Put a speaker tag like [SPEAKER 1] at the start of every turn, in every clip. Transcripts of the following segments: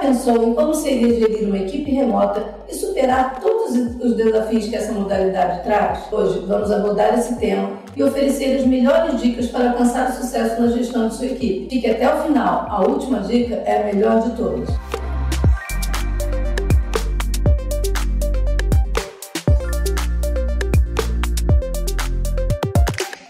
[SPEAKER 1] pensou em como seria gerir uma equipe remota e superar todos os desafios que essa modalidade traz? Hoje vamos abordar esse tema e oferecer as melhores dicas para alcançar o sucesso na gestão de sua equipe. Fique até o final, a última dica é a melhor de todas.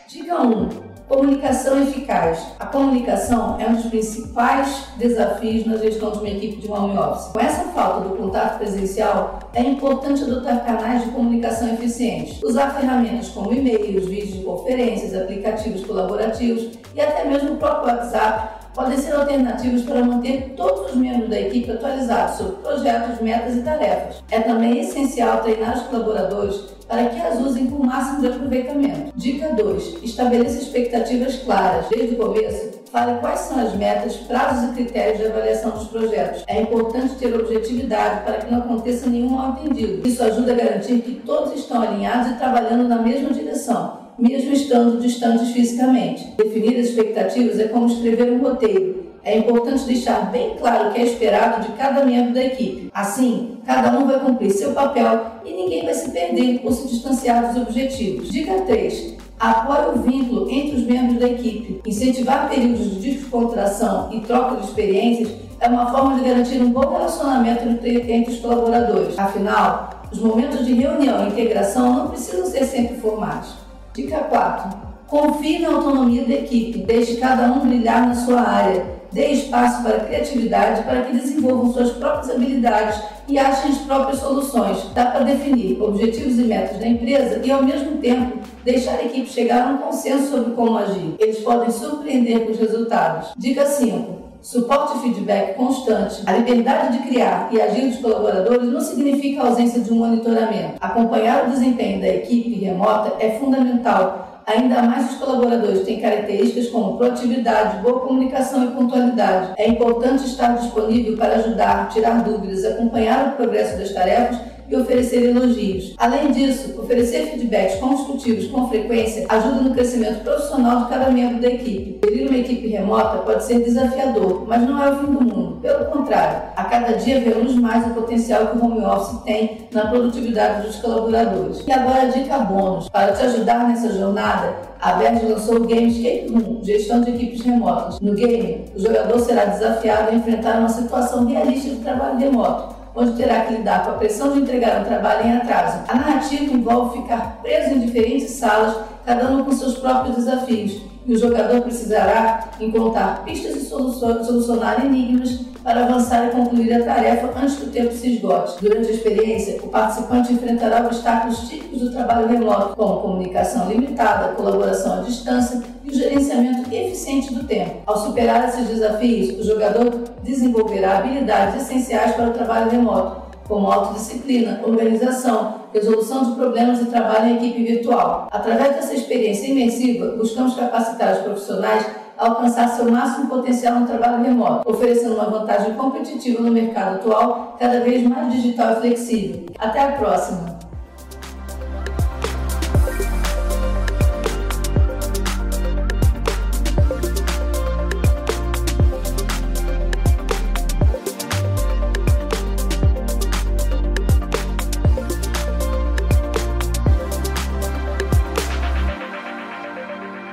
[SPEAKER 1] Dica 1 Comunicação eficaz. A comunicação é um dos principais desafios na gestão de uma equipe de home office. Com essa falta do contato presencial, é importante adotar canais de comunicação eficientes. Usar ferramentas como e-mails, vídeos de conferências, aplicativos colaborativos e até mesmo o próprio WhatsApp podem ser alternativas para manter todos os membros da equipe atualizados sobre projetos, metas e tarefas. É também essencial treinar os colaboradores para que as usem com o máximo de aproveitamento. Dica 2. Estabeleça expectativas claras. Desde o começo, fale quais são as metas, prazos e critérios de avaliação dos projetos. É importante ter objetividade para que não aconteça nenhum mal-entendido. Isso ajuda a garantir que todos estão alinhados e trabalhando na mesma direção mesmo estando distantes fisicamente. Definir as expectativas é como escrever um roteiro. É importante deixar bem claro o que é esperado de cada membro da equipe. Assim, cada um vai cumprir seu papel e ninguém vai se perder ou se distanciar dos objetivos. Dica 3. Apoie o vínculo entre os membros da equipe. Incentivar períodos de descontração e troca de experiências é uma forma de garantir um bom relacionamento entre os colaboradores. Afinal, os momentos de reunião e integração não precisam ser sempre formais. Dica 4. Confie na autonomia da equipe, deixe cada um brilhar na sua área, dê espaço para a criatividade para que desenvolvam suas próprias habilidades e achem as próprias soluções. Dá para definir objetivos e metas da empresa e, ao mesmo tempo, deixar a equipe chegar a um consenso sobre como agir. Eles podem surpreender com os resultados. Dica 5. Suporte e feedback constante, a liberdade de criar e agir dos colaboradores não significa ausência de um monitoramento. Acompanhar o desempenho da equipe remota é fundamental, ainda mais os colaboradores têm características como proatividade, boa comunicação e pontualidade. É importante estar disponível para ajudar, tirar dúvidas, acompanhar o progresso das tarefas e oferecer elogios. Além disso, oferecer feedbacks construtivos com frequência ajuda no crescimento profissional de cada membro da equipe. Gerir uma equipe remota pode ser desafiador, mas não é o fim do mundo. Pelo contrário, a cada dia vemos mais o potencial que o home office tem na produtividade dos colaboradores. E agora a dica bônus. Para te ajudar nessa jornada, a Verde lançou o Game Escape Room, gestão de equipes remotas. No game, o jogador será desafiado a enfrentar uma situação realista de trabalho remoto onde terá que lidar com a pressão de entregar um trabalho em atraso. A narrativa envolve ficar preso em diferentes salas, cada uma com seus próprios desafios, e o jogador precisará encontrar pistas e solucionar enigmas para avançar e concluir a tarefa antes que o tempo se esgote. Durante a experiência, o participante enfrentará obstáculos típicos do trabalho remoto, como comunicação limitada, colaboração à distância e o gerenciamento eficiente do tempo. Ao superar esses desafios, o jogador desenvolverá habilidades essenciais para o trabalho remoto, como autodisciplina, organização, resolução de problemas e trabalho em equipe virtual. Através dessa experiência imersiva, buscamos capacitar os profissionais a alcançar seu máximo potencial no trabalho remoto, oferecendo uma vantagem competitiva no mercado atual, cada vez mais digital e flexível. Até a próxima!